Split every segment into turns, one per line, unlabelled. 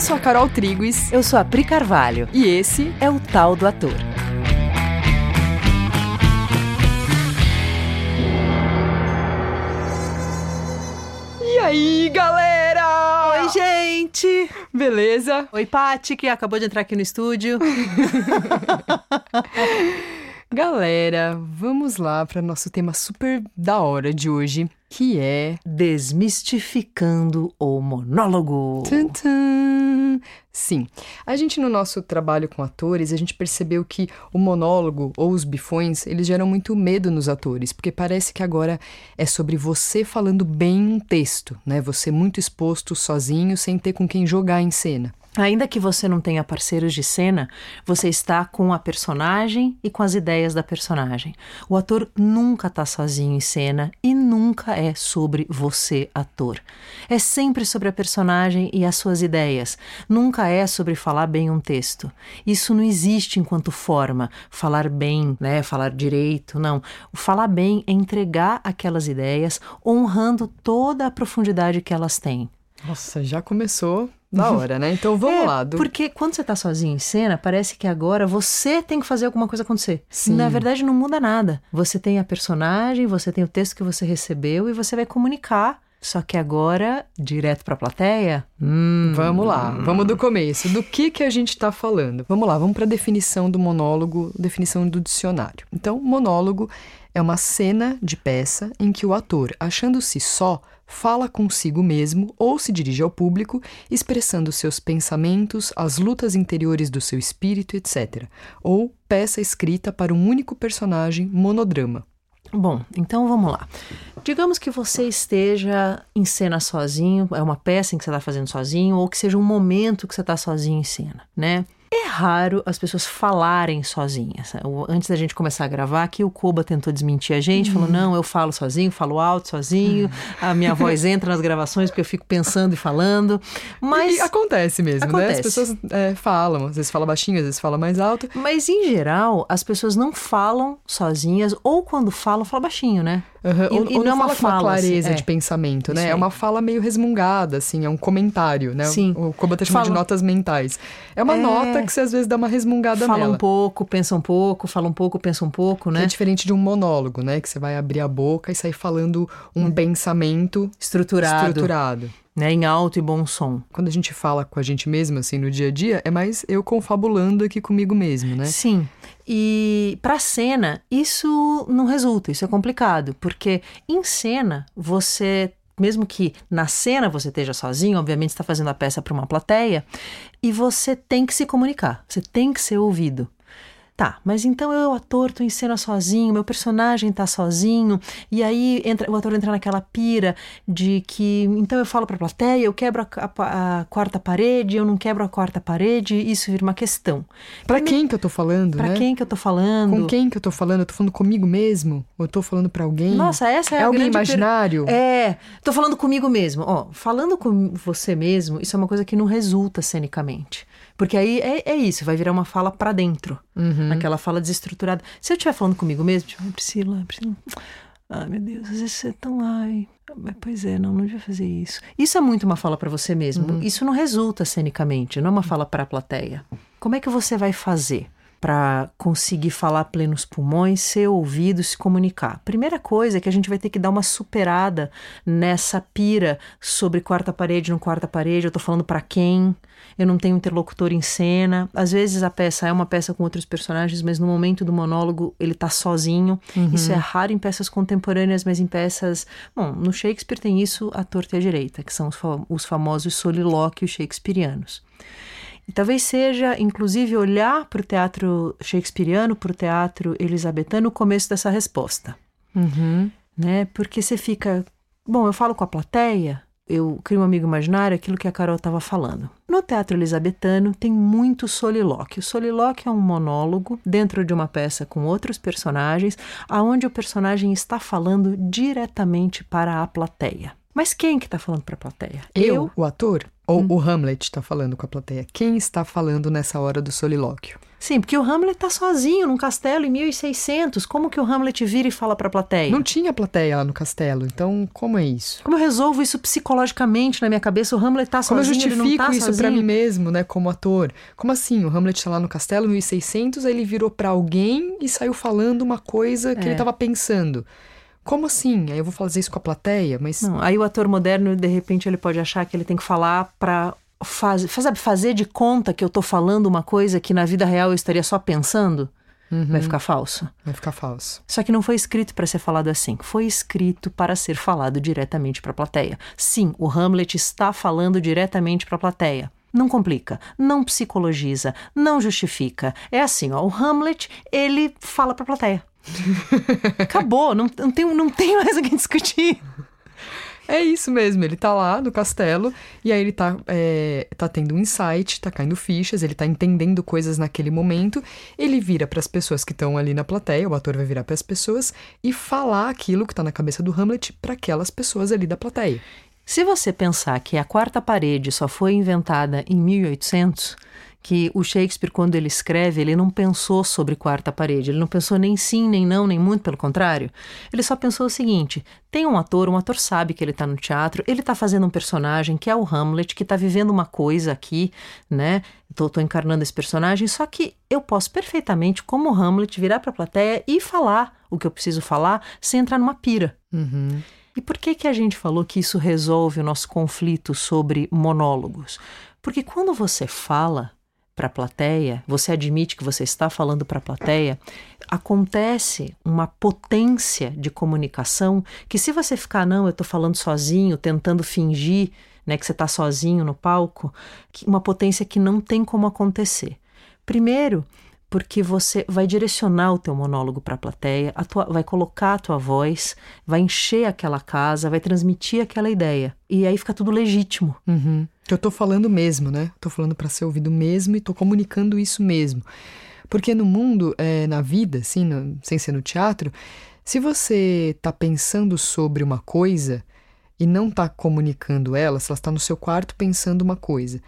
Eu sou a Carol Triguis.
Eu sou a Pri Carvalho.
E esse
é o Tal do Ator.
E aí, galera?
Oi, gente!
Beleza?
Oi, Paty, que acabou de entrar aqui no estúdio.
Galera, vamos lá para nosso tema super da hora de hoje, que é
Desmistificando o monólogo.
Tum, tum. Sim, a gente no nosso trabalho com atores, a gente percebeu que o monólogo ou os bifões, eles geram muito medo nos atores, porque parece que agora é sobre você falando bem um texto, né? Você muito exposto sozinho, sem ter com quem jogar em cena.
Ainda que você não tenha parceiros de cena, você está com a personagem e com as ideias da personagem. O ator nunca está sozinho em cena e nunca é sobre você, ator. É sempre sobre a personagem e as suas ideias. Nunca é sobre falar bem um texto. Isso não existe enquanto forma. Falar bem, né? Falar direito, não. O falar bem é entregar aquelas ideias honrando toda a profundidade que elas têm.
Nossa, já começou da hora, né? Então vamos
é,
lá. Do...
Porque quando você tá sozinho em cena, parece que agora você tem que fazer alguma coisa acontecer.
Sim.
Na verdade, não muda nada. Você tem a personagem, você tem o texto que você recebeu e você vai comunicar. Só que agora, direto pra plateia?
Hum. Vamos lá, vamos do começo. Do que que a gente tá falando? Vamos lá, vamos pra definição do monólogo, definição do dicionário. Então, monólogo é uma cena de peça em que o ator, achando-se só, fala consigo mesmo ou se dirige ao público, expressando seus pensamentos, as lutas interiores do seu espírito, etc. Ou peça escrita para um único personagem monodrama.
Bom, então vamos lá. Digamos que você esteja em cena sozinho, é uma peça em que você está fazendo sozinho, ou que seja um momento que você está sozinho em cena, né? É raro as pessoas falarem sozinhas. Antes da gente começar a gravar, aqui o Koba tentou desmentir a gente, falou: não, eu falo sozinho, falo alto sozinho, a minha voz entra nas gravações porque eu fico pensando e falando. Mas.
E acontece mesmo,
acontece.
né? As pessoas é, falam, às vezes fala baixinho, às vezes fala mais alto.
Mas em geral, as pessoas não falam sozinhas, ou quando falam, falam baixinho, né?
Uhum.
E,
ou,
e
ou
não é uma
fala uma clareza
assim,
de
é.
pensamento, né? É uma fala meio resmungada, assim, é um comentário, né?
Sim.
O Koba tá chamando de notas mentais. É uma
É.
nota que você às vezes dá uma resmungada
Fala
nela.
um pouco, pensa um pouco, fala um pouco, pensa um pouco,
Que
né?
É diferente de um monólogo, né? Que você vai abrir a boca e sair falando um pensamento
Estruturado,
estruturado.
né? Em alto e bom som.
Quando a gente fala com a gente mesmo, assim, no dia a dia, é mais eu confabulando aqui comigo mesmo, né?
Sim. E para cena, isso não resulta, isso é complicado, porque em cena você mesmo que na cena você esteja sozinho, obviamente está fazendo a peça para uma plateia, e você tem que se comunicar, você tem que ser ouvido. Tá, mas então eu, ator, tô em cena sozinho, meu personagem tá sozinho, e aí entra, o ator entra naquela pira de que, então eu falo pra plateia, eu quebro a, a- a quarta parede, eu não quebro a quarta parede, isso vira uma questão.
Pra quem que eu tô falando,
Pra
né?
quem que eu tô falando?
Com quem que eu tô falando? Eu tô falando comigo mesmo? Ou eu tô falando pra alguém?
Nossa, essa é,
é
a
alguém
grande per-
imaginário?
É, tô falando comigo mesmo. Ó, falando com você mesmo, isso é uma coisa que não resulta cenicamente. Porque aí é, é isso, vai virar uma fala pra dentro.
Uhum.
Aquela fala desestruturada. Se eu estiver falando comigo mesmo, tipo, "Ai, Priscila, Priscila. Ai, meu Deus, às vezes você é tão. Ai, pois é, não, não devia fazer isso. Isso é muito uma fala pra você mesmo. Isso não resulta cenicamente, não é uma fala pra plateia. Como é que você vai fazer? Para conseguir falar a plenos pulmões, ser ouvido, se comunicar. Primeira coisa é que a gente vai ter que dar uma superada nessa pira sobre quarta parede, não quarta parede, eu tô falando para quem, eu não tenho interlocutor em cena. Às vezes a peça é uma peça com outros personagens, mas no momento do monólogo ele tá sozinho. Isso é raro em peças contemporâneas, mas em peças. Bom, no Shakespeare tem isso à torta e à direita, que são os, os famosos solilóquios shakespearianos. E talvez seja, inclusive, olhar para o teatro shakespeariano, para o teatro elisabetano, o começo dessa resposta.
Uhum.
Né? Porque você fica. Bom, eu falo com a plateia, eu crio um amigo imaginário, aquilo que a Carol estava falando. No teatro elisabetano tem muito solilóquio. O solilóquio é um monólogo dentro de uma peça com outros personagens, aonde o personagem está falando diretamente para a plateia. Mas quem que está falando para a plateia?
Eu, o ator? Ou
Hum.
o Hamlet está falando com a plateia? Quem está falando nessa hora do solilóquio?
Sim, porque o Hamlet tá sozinho num castelo em 1600. Como que o Hamlet vira e fala pra plateia?
Não tinha plateia lá no castelo, então como é isso?
Como eu resolvo isso psicologicamente na minha cabeça? O Hamlet tá
Como eu
sozinho, ele não
justifico
tá
isso pra mim mesmo, né, como ator? Como assim? O Hamlet tá lá no castelo, 1600, aí ele virou pra alguém e saiu falando uma coisa que
É.
ele tava pensando. Como assim? Aí eu vou fazer isso com a plateia, mas
Não, aí o ator moderno, de repente, ele pode achar que ele tem que falar pra faz, sabe, fazer de conta que eu tô falando uma coisa que na vida real eu estaria só pensando. Vai ficar falso.
vai ficar falso.
Só que não foi escrito para ser falado assim. Foi escrito para ser falado diretamente para a plateia. Sim, o Hamlet está falando diretamente para a plateia. Não complica, não psicologiza, não justifica. É assim, ó, o Hamlet, ele fala para a plateia. Acabou, não, não, tem, não tem mais o que discutir.
É isso mesmo, ele tá lá no castelo e aí ele tá, é, tá tendo um insight, tá caindo fichas, ele tá entendendo coisas naquele momento. Ele vira pras pessoas que estão ali na plateia, o ator vai virar pras pessoas e falar aquilo que tá na cabeça do Hamlet para aquelas pessoas ali da plateia.
Se você pensar que a quarta parede só foi inventada em 1800, que o Shakespeare, quando ele escreve, ele não pensou sobre quarta parede, ele não pensou nem sim, nem não, nem muito pelo contrário. Ele só pensou o seguinte: tem um ator, um ator sabe que ele está no teatro, ele está fazendo um personagem que é o Hamlet, que está vivendo uma coisa aqui, né? Tô, tô encarnando esse personagem, só que eu posso perfeitamente, como Hamlet, virar para a plateia e falar o que eu preciso falar sem entrar numa pira.
Uhum.
E por que que a gente falou que isso resolve o nosso conflito sobre monólogos? Porque quando você fala para a plateia, você admite que você está falando para a plateia, acontece uma potência de comunicação que se você ficar não, eu estou falando sozinho, tentando fingir, né, que você está sozinho no palco, uma potência que não tem como acontecer. Primeiro, porque você vai direcionar o teu monólogo para a plateia, vai colocar a tua voz, vai encher aquela casa, vai transmitir aquela ideia. E aí fica tudo legítimo.
Uhum. Que eu tô falando mesmo, né? Tô falando para ser ouvido mesmo e tô comunicando isso mesmo. Porque no mundo, é, na vida, assim, no- sem ser no teatro, se você tá pensando sobre uma coisa e não tá comunicando ela, se ela está no seu quarto pensando uma coisa,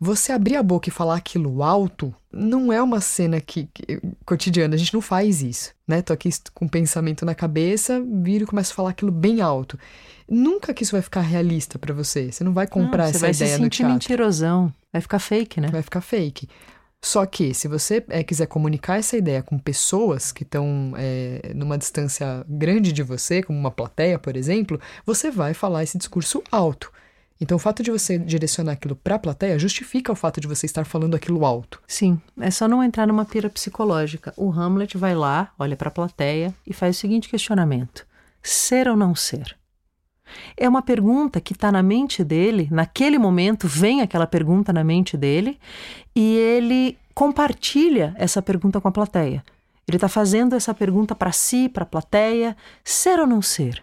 você abrir a boca e falar aquilo alto não é uma cena que, que- cotidiana, a gente não faz isso, né? Tô aqui com o pensamento na cabeça, viro e começo a falar aquilo bem alto. Nunca que isso vai ficar realista pra você. Você não vai comprar
Não,
essa
você vai
ideia
se
no
sentir
teatro.
mentirosão. Vai ficar fake, né?
Vai ficar fake. Só que, se você é, quiser comunicar essa ideia com pessoas que estão é, numa distância grande de você, como uma plateia, por exemplo, você vai falar esse discurso alto. Então, o fato de você direcionar aquilo para a plateia justifica o fato de você estar falando aquilo alto.
Sim, é só não entrar numa pira psicológica. O Hamlet vai lá, olha para a plateia e faz o seguinte questionamento: ser ou não ser? É uma pergunta que está na mente dele, naquele momento vem aquela pergunta na mente dele e ele compartilha essa pergunta com a plateia. Ele está fazendo essa pergunta para si, para a plateia: ser ou não ser?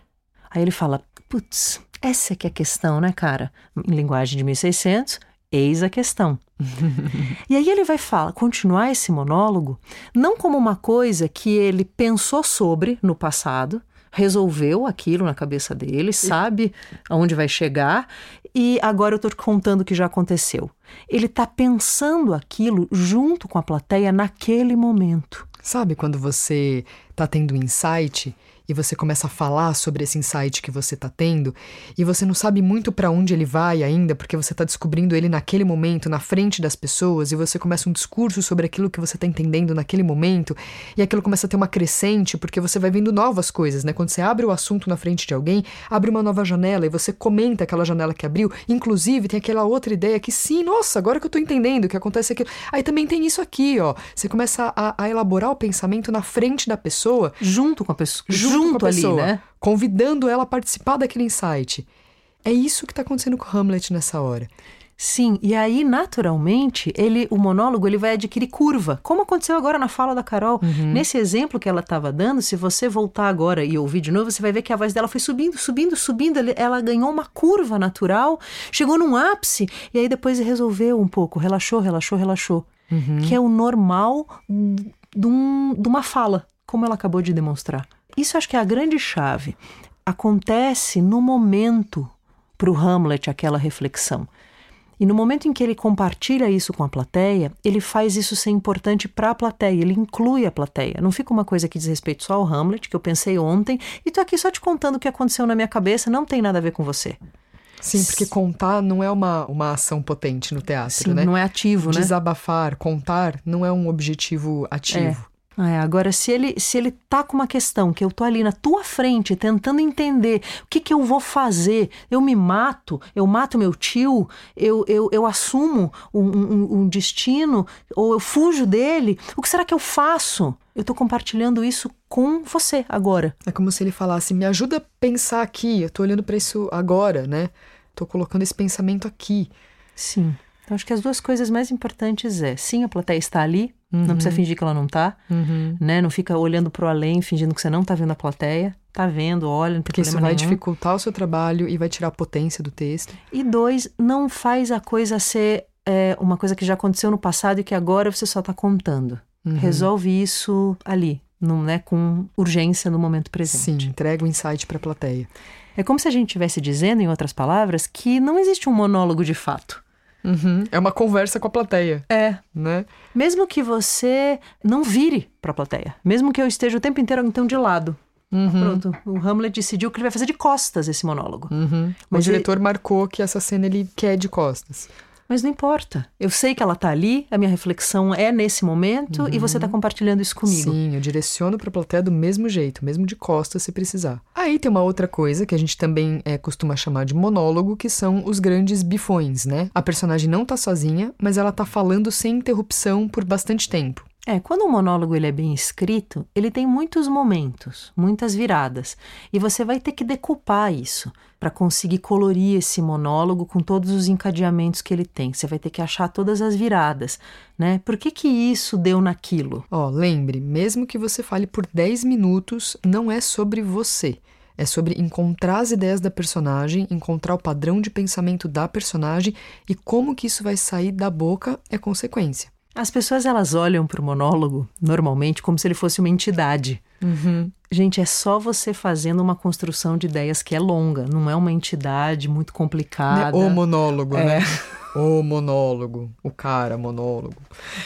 Aí ele fala: putz, essa é que é a questão, né, cara? Em linguagem de 1600, eis a questão. E aí ele vai falar, continuar esse monólogo, não como uma coisa que ele pensou sobre no passado, resolveu aquilo na cabeça dele, sabe aonde vai chegar, e agora eu estou contando o que já aconteceu. Ele está pensando aquilo junto com a plateia naquele momento.
Sabe quando você tá tendo um insight e você começa a falar sobre esse insight que você tá tendo e você não sabe muito para onde ele vai ainda, porque você tá descobrindo ele naquele momento, na frente das pessoas, e você começa um discurso sobre aquilo que você tá entendendo naquele momento, e aquilo começa a ter uma crescente, porque você vai vendo novas coisas, né? Quando você abre o assunto na frente de alguém, abre uma nova janela e você comenta aquela janela que abriu, inclusive tem aquela outra ideia que sim, nossa, agora que eu tô entendendo o que acontece aqui. Aí também tem isso aqui, ó. Você começa a, a elaborar o pensamento na frente da pessoa,
Junto com a pessoa.
junto,
Junto,
com a
ali,
pessoa,
né?
convidando ela a participar daquele insight. É isso que tá acontecendo com Hamlet nessa hora.
Sim, e aí naturalmente ele, o monólogo, ele vai adquirir curva, como aconteceu agora na fala da Carol. Nesse exemplo que ela estava dando, se você voltar agora e ouvir de novo, você vai ver que a voz dela foi subindo, subindo, subindo. Ela ganhou uma curva natural, chegou num ápice e aí depois resolveu um pouco, relaxou, relaxou, relaxou, que é o normal de, um- de uma fala, como ela acabou de demonstrar. Isso acho que é a grande chave. Acontece no momento para o Hamlet aquela reflexão. E no momento em que ele compartilha isso com a plateia, ele faz isso ser importante para a plateia, ele inclui a plateia. Não fica uma coisa que diz respeito só ao Hamlet, que eu pensei ontem, e tô aqui só te contando o que aconteceu na minha cabeça, não tem nada a ver com você.
Sim, porque contar não é uma, uma ação potente no teatro,
Sim,
né?
não é ativo, né?
Desabafar, contar, não é um objetivo ativo.
É. É, agora, se ele, se ele tá com uma questão que eu tô ali na tua frente tentando entender o que, que eu vou fazer, eu me mato, eu mato meu tio, eu, eu, eu assumo um, um, um destino, ou eu fujo dele, o que será que eu faço? Eu tô compartilhando isso com você agora.
É como se ele falasse: me ajuda a pensar aqui, eu tô olhando para isso agora, né? Tô colocando esse pensamento aqui.
Sim. Então, acho que as duas coisas mais importantes é, sim, a plateia está ali, uhum. não precisa fingir que ela não está,
uhum.
né? Não fica olhando para o além, fingindo que você não está vendo a plateia. Tá vendo, olha, não tem
Porque isso vai
nenhum.
dificultar o seu trabalho e vai tirar a potência do texto.
E dois, não faz a coisa ser é, uma coisa que já aconteceu no passado e que agora você só está contando.
Uhum.
Resolve isso ali, no, né, com urgência no momento presente.
Sim, entrega o insight para a plateia.
É como se a gente estivesse dizendo, em outras palavras, que não existe um monólogo de fato.
Uhum. É uma conversa com a plateia.
É.
Né?
Mesmo que você não vire para a plateia. Mesmo que eu esteja o tempo inteiro, então, de lado.
Uhum.
Pronto. O Hamlet decidiu que ele vai fazer de costas esse monólogo.
Uhum. Mas o diretor ele... marcou que essa cena ele quer de costas.
Mas não importa. Eu sei que ela está ali, a minha reflexão é nesse momento uhum. e você está compartilhando isso comigo.
Sim, eu direciono para a plateia do mesmo jeito, mesmo de costas se precisar. Aí tem uma outra coisa que a gente também é, costuma chamar de monólogo, que são os grandes bifões, né? A personagem não está sozinha, mas ela está falando sem interrupção por bastante tempo.
É, quando um monólogo ele é bem escrito, ele tem muitos momentos, muitas viradas, e você vai ter que decupar isso para conseguir colorir esse monólogo com todos os encadeamentos que ele tem. Você vai ter que achar todas as viradas, né? Por que que isso deu naquilo?
Ó, oh, lembre, mesmo que você fale por 10 minutos, não é sobre você. É sobre encontrar as ideias da personagem, encontrar o padrão de pensamento da personagem e como que isso vai sair da boca é consequência.
As pessoas elas olham para o monólogo normalmente como se ele fosse uma entidade.
Uhum.
Gente, é só você fazendo uma construção de ideias que é longa, não é uma entidade muito complicada.
O monólogo, é. né? O monólogo, o cara monólogo.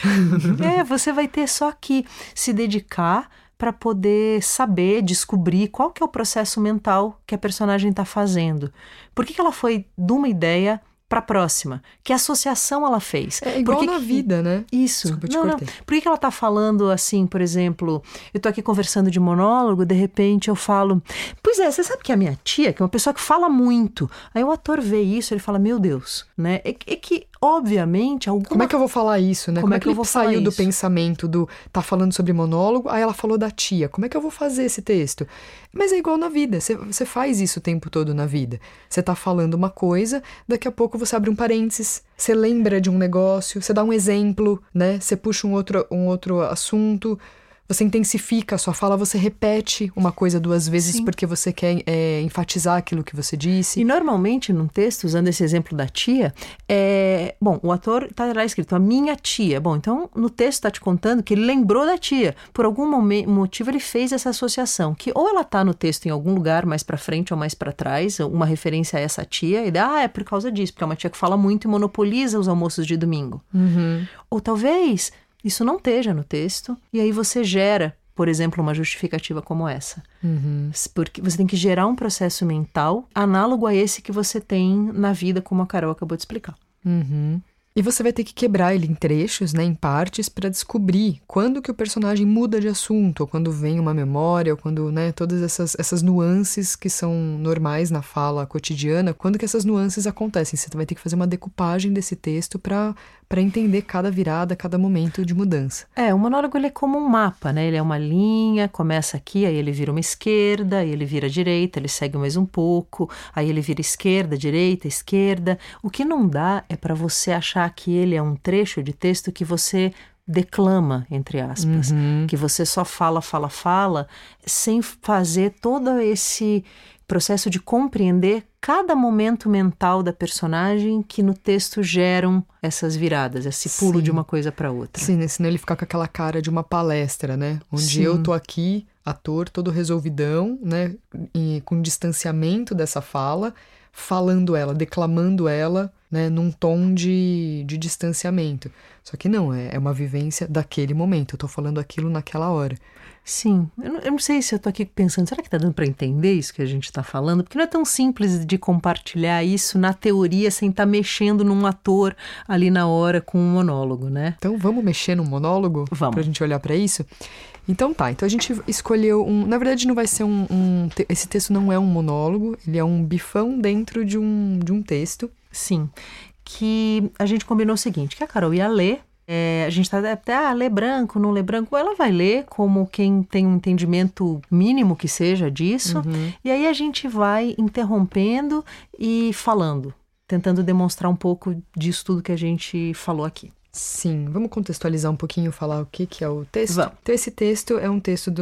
é, você vai ter só que se dedicar para poder saber, descobrir qual que é o processo mental que a personagem está fazendo. Por que, que ela foi de uma ideia para a próxima. Que associação ela fez?
É igual
que
na vida, né?
Isso.
Desculpa,
não, não. Por que, que ela está falando assim, por exemplo, eu estou aqui conversando de monólogo, de repente eu falo, pois é, você sabe que a minha tia, que é uma pessoa que fala muito, aí o ator vê isso, ele fala, meu Deus, né? É, é que obviamente, alguma...
Como é que eu vou falar isso, né?
Como,
Como
é
que,
que eu vou
saiu do pensamento do tá falando sobre monólogo, aí ela falou da tia. Como é que eu vou fazer esse texto? Mas é igual na vida, você faz isso o tempo todo na vida. Você tá falando uma coisa, daqui a pouco você abre um parênteses, você lembra de um negócio, você dá um exemplo, né? Você puxa um outro, um outro assunto você intensifica a sua fala, você repete uma coisa duas vezes
Sim.
porque você quer é, enfatizar aquilo que você disse.
E normalmente num texto, usando esse exemplo da tia, é. Bom, o ator está lá escrito a minha tia. Bom, então no texto está te contando que ele lembrou da tia. Por algum motivo ele fez essa associação, que ou ela está no texto em algum lugar mais para frente ou mais para trás, uma referência a essa tia, e dá, ah, é por causa disso, porque é uma tia que fala muito e monopoliza os almoços de domingo.
Uhum.
Ou talvez isso não esteja no texto, e aí você gera, por exemplo, uma justificativa como essa.
Uhum.
Porque você tem que gerar um processo mental análogo a esse que você tem na vida, como a Carol acabou de explicar.
Uhum. E você vai ter que quebrar ele em trechos, né, em partes, para descobrir quando que o personagem muda de assunto, ou quando vem uma memória, ou quando, né, todas essas, essas nuances que são normais na fala cotidiana, quando que essas nuances acontecem. Você vai ter que fazer uma decupagem desse texto para para entender cada virada, cada momento de mudança.
É, o monólogo ele é como um mapa, né? Ele é uma linha, começa aqui, aí ele vira uma esquerda, aí ele vira direita, ele segue mais um pouco, aí ele vira esquerda, direita, esquerda. O que não dá é para você achar que ele é um trecho de texto que você declama, entre aspas,
uhum.
que você só fala, fala, fala, sem fazer todo esse processo de compreender cada momento mental da personagem que no texto geram essas viradas, esse pulo
Sim.
de uma coisa para outra.
Sim, né? senão ele fica com aquela cara de uma palestra, né? Onde
Sim.
eu tô aqui, ator, todo resolvidão, né? E com distanciamento dessa fala, falando ela, declamando ela, né, num tom de, de distanciamento. Só que não, é, é uma vivência daquele momento. Eu tô falando aquilo naquela hora.
Sim, eu não, eu não, sei se eu tô aqui pensando, será que tá dando para entender isso que a gente está falando? Porque não é tão simples de compartilhar isso na teoria sem estar tá mexendo num ator ali na hora com um monólogo, né?
Então vamos mexer num monólogo?
Vamos.
Pra gente olhar para isso? Então tá, então a gente escolheu um. Na verdade, não vai ser um, um. Esse texto não é um monólogo, ele é um bifão dentro de um, de um texto.
Sim. Que a gente combinou o seguinte: que a Carol ia ler é, a gente está até, ah, ler branco, não ler branco. Ela vai ler como quem tem um entendimento mínimo que seja disso. Uhum. E aí a gente vai interrompendo e falando, tentando demonstrar um pouco disso tudo que a gente falou aqui.
Sim, vamos contextualizar um pouquinho, falar o que, que é o texto.
Vamos.
Então, esse texto é um texto de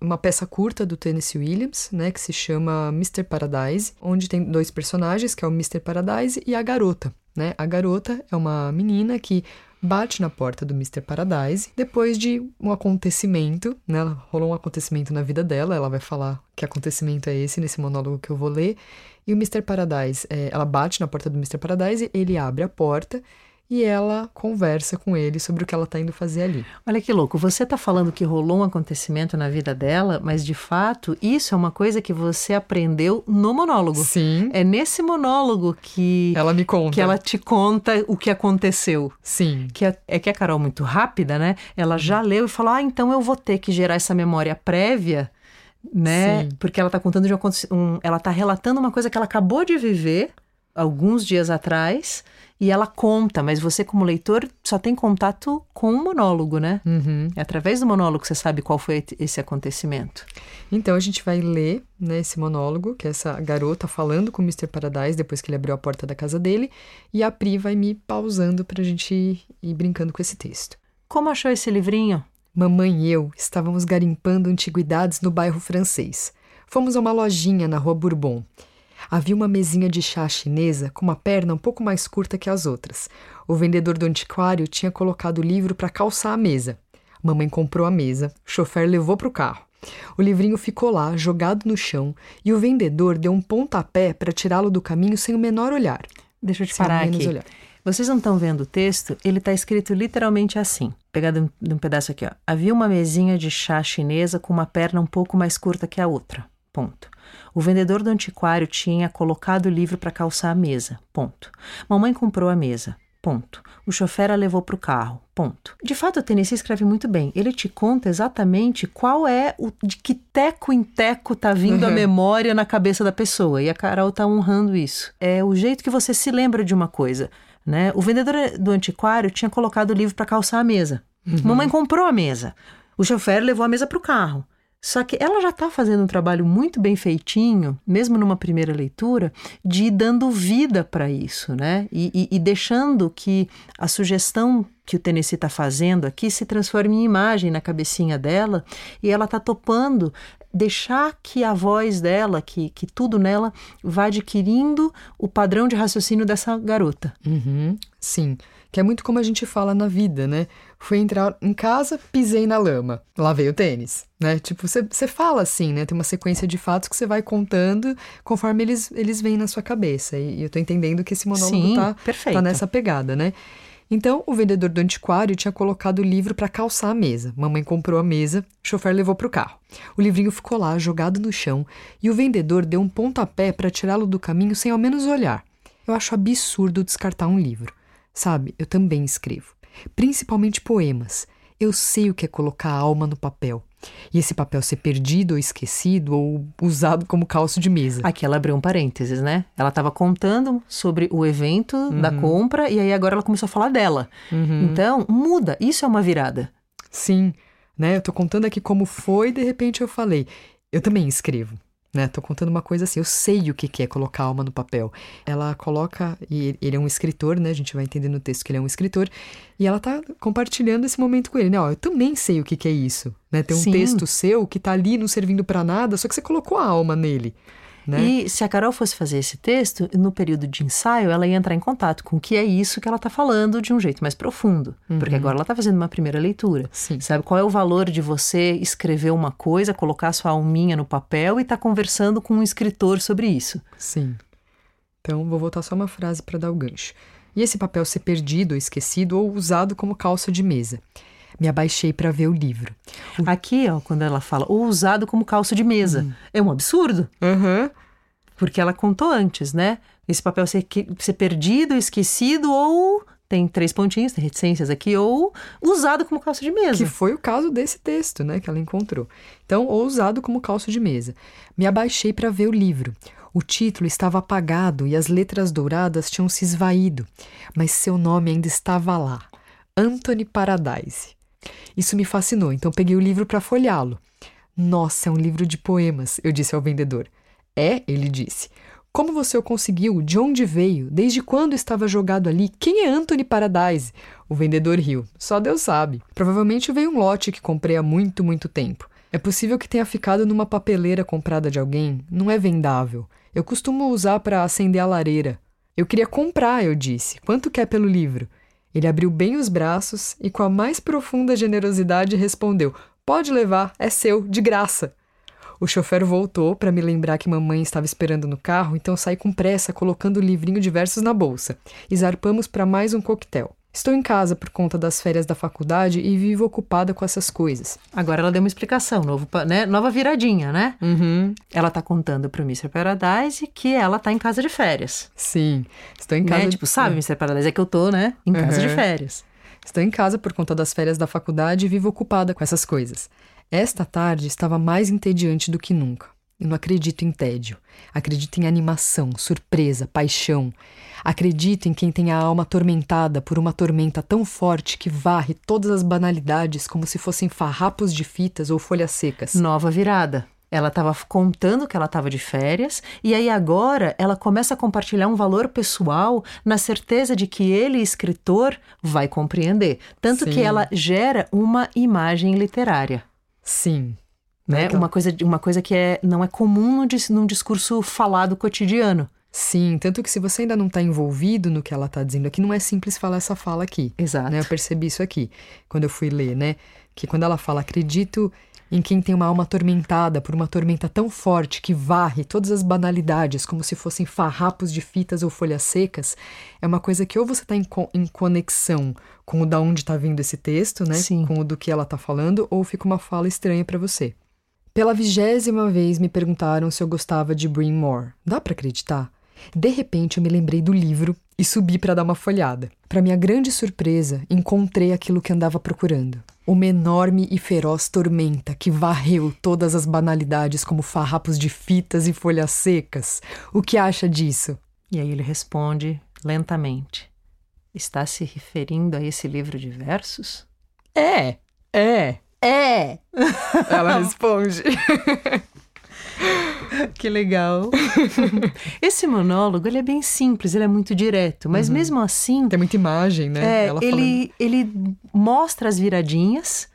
uma peça curta do Tennessee Williams, né, que se chama Mr. Paradise, onde tem dois personagens, que é o Mr. Paradise e a garota. Né? A garota é uma menina que bate na porta do Mr. Paradise depois de um acontecimento, né? Rolou um acontecimento na vida dela, ela vai falar que acontecimento é esse nesse monólogo que eu vou ler. E o Mr. Paradise, é, ela bate na porta do Mr. Paradise, ele abre a porta e ela conversa com ele sobre o que ela está indo fazer ali.
Olha que louco, você está falando que rolou um acontecimento na vida dela, mas de fato isso é uma coisa que você aprendeu no monólogo.
Sim.
É nesse monólogo que
ela me conta.
Que ela te conta o que aconteceu.
Sim.
Que é, é que a Carol muito rápida, né? Ela já leu e falou: "Ah, então eu vou ter que gerar essa memória prévia né? Sim. Porque ela está contando de um, ela está relatando uma coisa que ela acabou de viver alguns dias atrás e ela conta, mas você, como leitor, só tem contato com o monólogo, né?
Uhum.
É através do monólogo que você sabe qual foi esse acontecimento.
Então a gente vai ler né, esse monólogo, que é essa garota falando com o Mr. Paradise depois que ele abriu a porta da casa dele, e a Pri vai me pausando para a gente ir, ir brincando com esse texto.
Como achou esse livrinho?
Mamãe e eu estávamos garimpando antiguidades no bairro francês. Fomos a uma lojinha na rua Bourbon. Havia uma mesinha de chá chinesa com uma perna um pouco mais curta que as outras. O vendedor do antiquário tinha colocado o livro para calçar a mesa. Mamãe comprou a mesa, o chofer levou para o carro. O livrinho ficou lá, jogado no chão, e o vendedor deu um pontapé para tirá-lo do caminho sem o menor olhar.
Deixa eu te parar aqui. Olhar. Vocês não estão vendo o texto? Ele está escrito literalmente assim. Pegado de um pedaço aqui, ó. Havia uma mesinha de chá chinesa com uma perna um pouco mais curta que a outra. Ponto. O vendedor do antiquário tinha colocado o livro para calçar a mesa. Ponto. Mamãe comprou a mesa. Ponto. O chofer a levou para o carro. Ponto. De fato, o Tennessee escreve muito bem. Ele te conta exatamente qual é o de que teco em teco tá vindo uhum. a memória na cabeça da pessoa. E a Carol tá honrando isso. É o jeito que você se lembra de uma coisa. Né? O vendedor do antiquário tinha colocado o livro para calçar a mesa. Uhum. Mamãe comprou a mesa. O chofer levou a mesa para o carro. Só que ela já está fazendo um trabalho muito bem feitinho, mesmo numa primeira leitura, de ir dando vida para isso, né? E, e, e, deixando que a sugestão que o Tennessee está fazendo aqui se transforme em imagem na cabecinha dela e ela está topando deixar que a voz dela, que, que tudo nela, vá adquirindo o padrão de raciocínio dessa garota.
Uhum, sim que é muito como a gente fala na vida, né? Fui entrar em casa, pisei na lama, lavei o tênis, né? Tipo, você fala assim, né? Tem uma sequência de fatos que você vai contando conforme eles, eles vêm na sua cabeça. E, e eu tô entendendo que esse monólogo
Sim,
tá, tá nessa pegada, né? Então, o vendedor do antiquário tinha colocado o livro para calçar a mesa. Mamãe comprou a mesa, o chofer levou para o carro. O livrinho ficou lá, jogado no chão, e o vendedor deu um pontapé para tirá-lo do caminho sem ao menos olhar. Eu acho absurdo descartar um livro. Sabe, eu também escrevo, principalmente poemas. Eu sei o que é colocar a alma no papel. E esse papel ser perdido ou esquecido ou usado como calço de mesa.
Aqui ela abriu um parênteses, né? Ela estava contando sobre o evento uhum. da compra e aí agora ela começou a falar dela. Uhum. Então, muda. Isso é uma virada.
Sim, né? Eu tô contando aqui como foi e de repente eu falei. Eu também escrevo né? Tô contando uma coisa assim, eu sei o que é colocar alma no papel. Ela coloca, e ele é um escritor, né? A gente vai entender no texto que ele é um escritor, e ela tá compartilhando esse momento com ele, né? Ó, eu também sei o que é isso, né? Tem um Sim. texto seu que tá ali não servindo para nada, só que você colocou a alma nele. Né?
E se a Carol fosse fazer esse texto, no período de ensaio, ela ia entrar em contato com o que é isso que ela está falando de um jeito mais profundo. Uhum. Porque agora ela está fazendo uma primeira leitura.
Sim.
Sabe qual é o valor de você escrever uma coisa, colocar sua alminha no papel e estar tá conversando com um escritor sobre isso?
Sim. Então, vou voltar só uma frase para dar o gancho. E esse papel ser perdido ou esquecido ou usado como calça de mesa. Me abaixei para ver o livro.
O... Aqui, ó, quando ela fala ou usado como calça de mesa, uhum. é um absurdo.
Uhum.
Porque ela contou antes, né? Esse papel ser, ser perdido, esquecido ou tem três pontinhos, tem reticências aqui, ou usado como calça de mesa.
Que foi o caso desse texto, né, que ela encontrou. Então, ou usado como calça de mesa. Me abaixei para ver o livro. O título estava apagado e as letras douradas tinham se esvaído, mas seu nome ainda estava lá. Anthony Paradise. Isso me fascinou, então peguei o livro para folheá-lo. Nossa, é um livro de poemas, eu disse ao vendedor. É, ele disse. Como você o conseguiu? De onde veio? Desde quando estava jogado ali? Quem é Anthony Paradise? O vendedor riu. Só Deus sabe. Provavelmente veio um lote que comprei há muito, muito tempo. É possível que tenha ficado numa papeleira comprada de alguém. Não é vendável. Eu costumo usar para acender a lareira. Eu queria comprar, eu disse. Quanto quer pelo livro? Ele abriu bem os braços e, com a mais profunda generosidade, respondeu: Pode levar, é seu, de graça. O chofer voltou para me lembrar que mamãe estava esperando no carro, então saí com pressa, colocando o livrinho de versos na bolsa. E zarpamos para mais um coquetel. Estou em casa por conta das férias da faculdade e vivo ocupada com essas coisas.
Agora ela deu uma explicação, novo, né? nova viradinha, né?
Uhum.
Ela tá contando pro Mr. Paradise que ela tá em casa de férias.
Sim, estou em casa.
Né? Tipo, sabe, Mr. Paradise, é que eu tô, né? Em casa uhum. de férias.
Estou em casa por conta das férias da faculdade e vivo ocupada com essas coisas. Esta tarde estava mais entediante do que nunca. Eu não acredito em tédio. Acredito em animação, surpresa, paixão. Acredito em quem tem a alma atormentada por uma tormenta tão forte que varre todas as banalidades como se fossem farrapos de fitas ou folhas secas.
Nova virada. Ela estava contando que ela estava de férias e aí agora ela começa a compartilhar um valor pessoal na certeza de que ele, escritor, vai compreender. Tanto Sim. que ela gera uma imagem literária.
Sim.
Né? Então... Uma, coisa, uma coisa que é, não é comum num discurso falado cotidiano.
Sim, tanto que se você ainda não está envolvido no que ela está dizendo aqui, não é simples falar essa fala aqui.
Exato.
Né? Eu percebi isso aqui, quando eu fui ler, né? Que quando ela fala, acredito em quem tem uma alma atormentada por uma tormenta tão forte que varre todas as banalidades como se fossem farrapos de fitas ou folhas secas, é uma coisa que ou você está em, co em, conexão com o da onde está vindo esse texto, né?
Sim.
Com o do que ela está falando, ou fica uma fala estranha para você. Pela vigésima vez me perguntaram se eu gostava de Bryn Moore. Dá para acreditar? De repente eu me lembrei do livro e subi para dar uma folhada. Para minha grande surpresa, encontrei aquilo que andava procurando. Uma enorme e feroz tormenta que varreu todas as banalidades como farrapos de fitas e folhas secas. O que acha disso?
E aí ele responde lentamente: Está se referindo a esse livro de versos?
É, é, é. Ela responde.
que legal. Esse monólogo, ele é bem simples, ele é muito direto, mas uhum. mesmo assim...
Tem muita imagem, né?
É, ele, ele mostra as viradinhas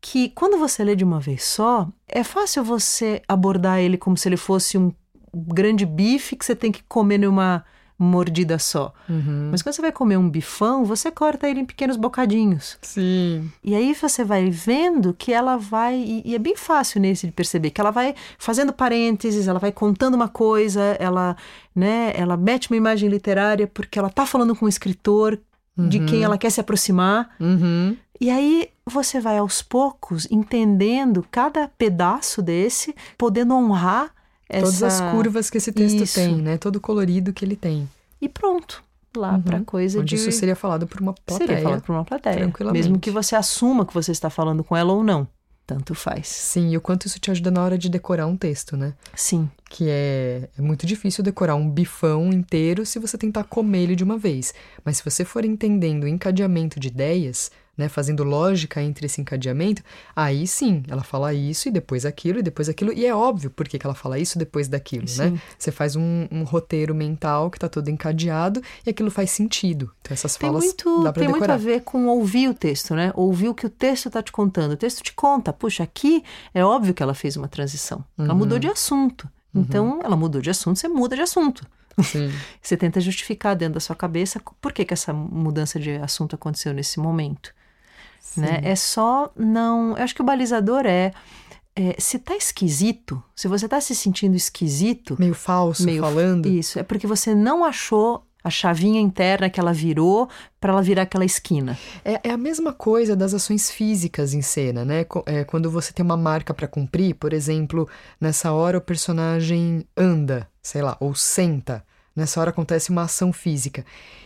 que quando você lê de uma vez só, é fácil você abordar ele como se ele fosse um grande bife que você tem que comer numa mordida só.
Uhum.
Mas quando você vai comer um bifão, você corta ele em pequenos bocadinhos.
Sim.
E aí você vai vendo que ela vai. E, e é bem fácil nesse de perceber que ela vai fazendo parênteses, ela vai contando uma coisa, ela, né, ela mete uma imagem literária porque ela tá falando com um escritor uhum. de quem ela quer se aproximar.
Uhum.
E aí você vai aos poucos entendendo cada pedaço desse, podendo honrar
Todas as curvas que esse texto isso. tem, né? Todo o colorido que ele tem.
E pronto. Lá uhum. para coisa
Onde
de.
Isso seria falado por uma plateia.
Seria falado por uma plateia. Mesmo que você assuma que você está falando com ela ou não. Tanto faz.
Sim, e o quanto isso te ajuda na hora de decorar um texto, né?
Sim.
Que é, é muito difícil decorar um bifão inteiro se você tentar comer ele de uma vez. Mas se você for entendendo o encadeamento de ideias, né, fazendo lógica entre esse encadeamento, aí sim, ela fala isso e depois aquilo e depois aquilo, e é óbvio por que ela fala isso depois daquilo, né? sim. né? Você faz um, um, roteiro mental que está todo encadeado e aquilo faz sentido. Então essas
tem
falas
muito,
dá pra
Tem
decorar.
muito a ver com ouvir o texto, né? Ouvir o que o texto está te contando. O texto te conta, puxa, aqui é óbvio que ela fez uma transição. Uhum. Ela mudou de assunto. Uhum. Então, ela mudou de assunto, você muda de assunto.
Sim.
você tenta justificar dentro da sua cabeça por que, que essa mudança de assunto aconteceu nesse momento. Né? É só não. Eu acho que o balizador é é, se tá esquisito, se você tá se sentindo esquisito,
Meio falso,
Meio-
falando.
isso é porque você não achou a chavinha interna que ela virou para ela virar aquela esquina.
É, é a mesma coisa das ações físicas em cena, né? É, quando você tem uma marca pra cumprir, por exemplo, nessa hora o personagem anda, sei lá, ou senta. Nessa hora acontece uma ação física.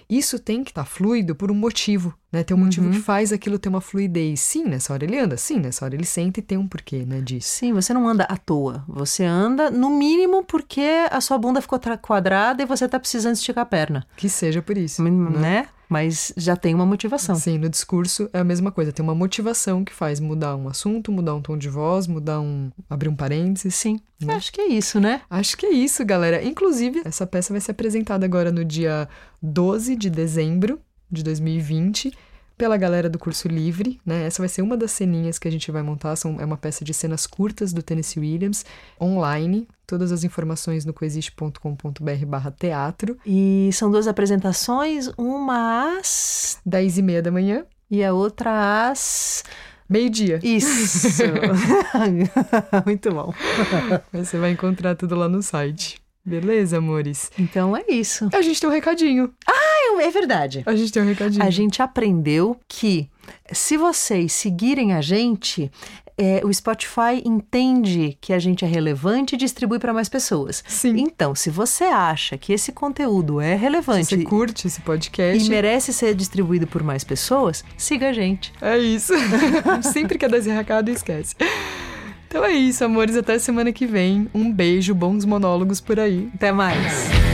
Isso tem que estar fluido por um motivo, né? Tem um motivo
Uhum.
que faz aquilo ter uma fluidez. Sim, nessa hora ele anda, sim, nessa hora ele senta e tem um porquê, né, disso.
Sim, você não anda à toa. Você anda, no mínimo, porque a sua bunda ficou quadrada e você tá precisando esticar a perna.
Que seja por isso.
Né? Mas já tem uma motivação.
Sim, no discurso é a mesma coisa. Tem uma motivação que faz mudar um assunto, mudar um tom de voz, mudar um. abrir um parênteses.
Sim.
Né?
Acho que é isso, né?
Acho que é isso, galera. Inclusive, essa peça vai ser apresentada agora no dia 12 de dezembro de 2020 pela galera do curso livre, né? Essa vai ser uma das ceninhas que a gente vai montar. São, é uma peça de cenas curtas do Tennessee Williams, online. Todas as informações no coexiste.com.br barra teatro.
E são duas apresentações, uma às
10 e meia da manhã,
e a outra às.
meio-dia.
Isso! Muito bom.
Você vai encontrar tudo lá no site. Beleza, amores?
Então é isso.
A gente tem um recadinho.
É verdade.
A gente tem um recadinho.
A gente aprendeu que se vocês seguirem a gente, é, o Spotify entende que a gente é relevante e distribui para mais pessoas.
Sim.
Então, se você acha que esse conteúdo é
Se
relevante
você curte esse podcast.
e merece ser distribuído por mais pessoas, siga a gente.
É isso. Sempre quer dar esse recado e esquece. Então é isso, amores. Até semana que vem. Um beijo, bons monólogos por aí.
Até mais.